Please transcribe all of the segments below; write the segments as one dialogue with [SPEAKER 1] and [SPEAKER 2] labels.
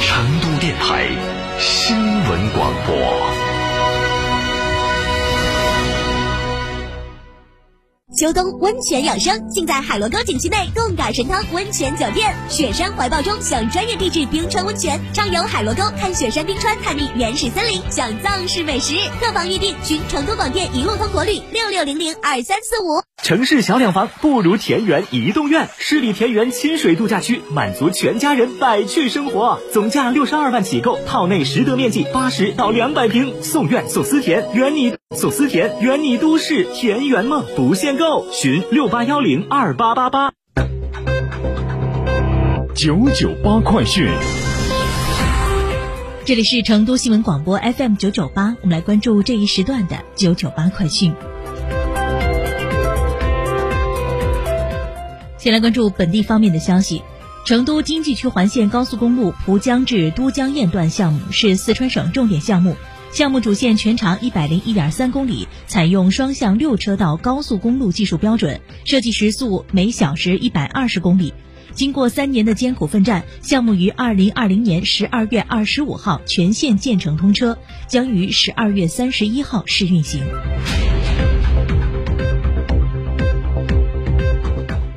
[SPEAKER 1] 成都电台新闻广播。
[SPEAKER 2] 秋冬温泉养生，尽在海螺沟景区内贡嘎神汤温泉酒店。雪山怀抱中享专业地质冰川温泉，畅游海螺沟看雪山冰川，探秘原始森林，享藏式美食。客房预订，寻成都广电一路通国旅六六零零二三四五。
[SPEAKER 3] 城市小两房不如田园移动院，十里田园亲水度假区，满足全家人百趣生活。总价六十二万起购，套内实得面积八十到两百平，送院送私田，圆你送私田，圆你都市田园梦，不限购。寻六八幺零二八八八。
[SPEAKER 1] 九九八快讯。
[SPEAKER 4] 这里是成都新闻广播 FM 九九八，我们来关注这一时段的九九八快讯。先来关注本地方面的消息，成都经济区环线高速公路蒲江至都江堰段项目是四川省重点项目。项目主线全长一百零一点三公里，采用双向六车道高速公路技术标准，设计时速每小时一百二十公里。经过三年的艰苦奋战，项目于二零二零年十二月二十五号全线建成通车，将于十二月三十一号试运行。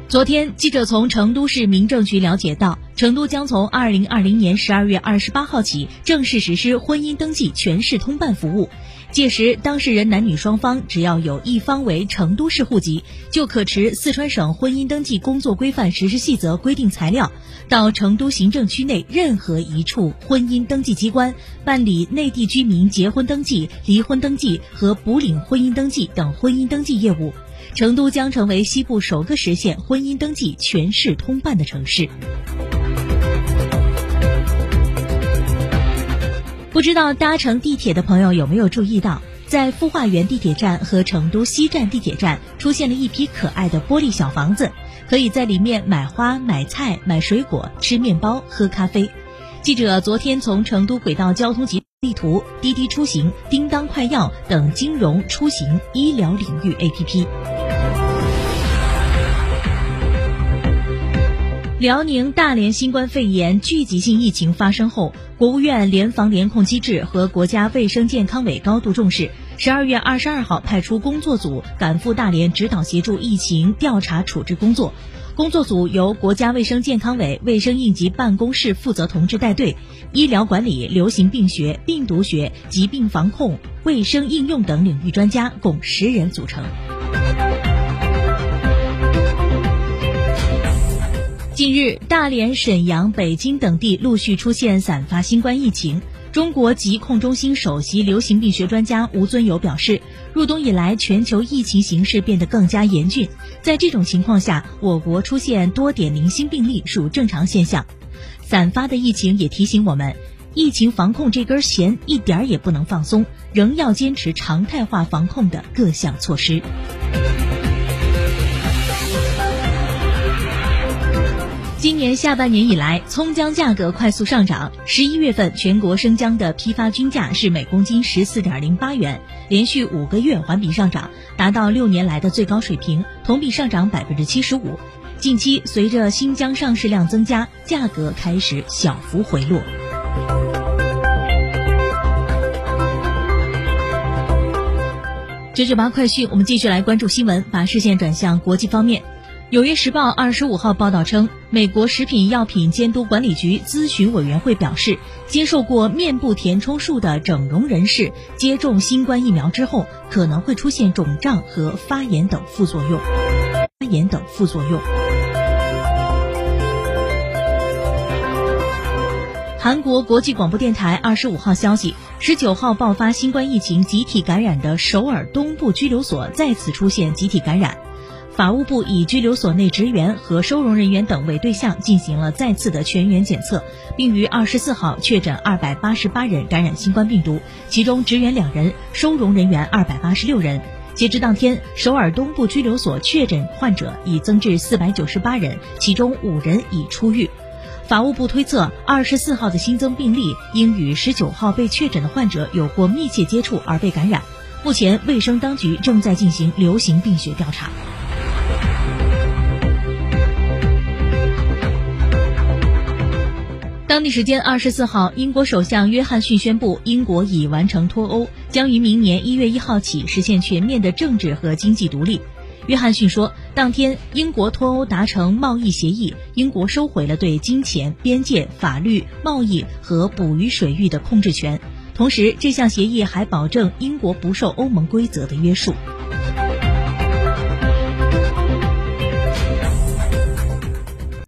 [SPEAKER 4] 昨天，记者从成都市民政局了解到，成都将从二零二零年十二月二十八号起正式实施婚姻登记全市通办服务。届时，当事人男女双方只要有一方为成都市户籍，就可持四川省婚姻登记工作规范实施细则规定材料，到成都行政区内任何一处婚姻登记机关办理内地居民结婚登记、离婚登记和补领婚姻登记等婚姻登记业务。成都将成为西部首个实现婚姻登记全市通办的城市。不知道搭乘地铁的朋友有没有注意到，在孵化园地铁站和成都西站地铁站出现了一批可爱的玻璃小房子，可以在里面买花、买菜、买水果、吃面包、喝咖啡。记者昨天从成都轨道交通集地图、滴滴出行、叮当快药等金融、出行、医疗领域 APP。辽宁大连新冠肺炎聚集性疫情发生后，国务院联防联控机制和国家卫生健康委高度重视。十二月二十二号，派出工作组赶赴大连指导协助疫情调查处置工作。工作组由国家卫生健康委卫生应急办公室负责同志带队，医疗管理、流行病学、病毒学、疾病防控、卫生应用等领域专家共十人组成。近日，大连、沈阳、北京等地陆续出现散发新冠疫情。中国疾控中心首席流行病学专家吴尊友表示，入冬以来，全球疫情形势变得更加严峻。在这种情况下，我国出现多点零星病例属正常现象。散发的疫情也提醒我们，疫情防控这根弦一点儿也不能放松，仍要坚持常态化防控的各项措施。今年下半年以来，葱姜价格快速上涨。十一月份，全国生姜的批发均价是每公斤十四点零八元，连续五个月环比上涨，达到六年来的最高水平，同比上涨百分之七十五。近期，随着新疆上市量增加，价格开始小幅回落。九九八快讯，我们继续来关注新闻，把视线转向国际方面。《纽约时报》二十五号报道称，美国食品药品监督管理局咨询委员会表示，接受过面部填充术的整容人士接种新冠疫苗之后，可能会出现肿胀和发炎等副作用。发炎等副作用。韩国国际广播电台二十五号消息，十九号爆发新冠疫情集体感染的首尔东部拘留所再次出现集体感染。法务部以拘留所内职员和收容人员等为对象进行了再次的全员检测，并于二十四号确诊二百八十八人感染新冠病毒，其中职员两人，收容人员二百八十六人。截至当天，首尔东部拘留所确诊患者已增至四百九十八人，其中五人已出狱。法务部推测，二十四号的新增病例应与十九号被确诊的患者有过密切接触而被感染。目前，卫生当局正在进行流行病学调查。当地时间二十四号，英国首相约翰逊宣布，英国已完成脱欧，将于明年一月一号起实现全面的政治和经济独立。约翰逊说，当天英国脱欧达成贸易协议，英国收回了对金钱、边界、法律、贸易和捕鱼水域的控制权。同时，这项协议还保证英国不受欧盟规则的约束。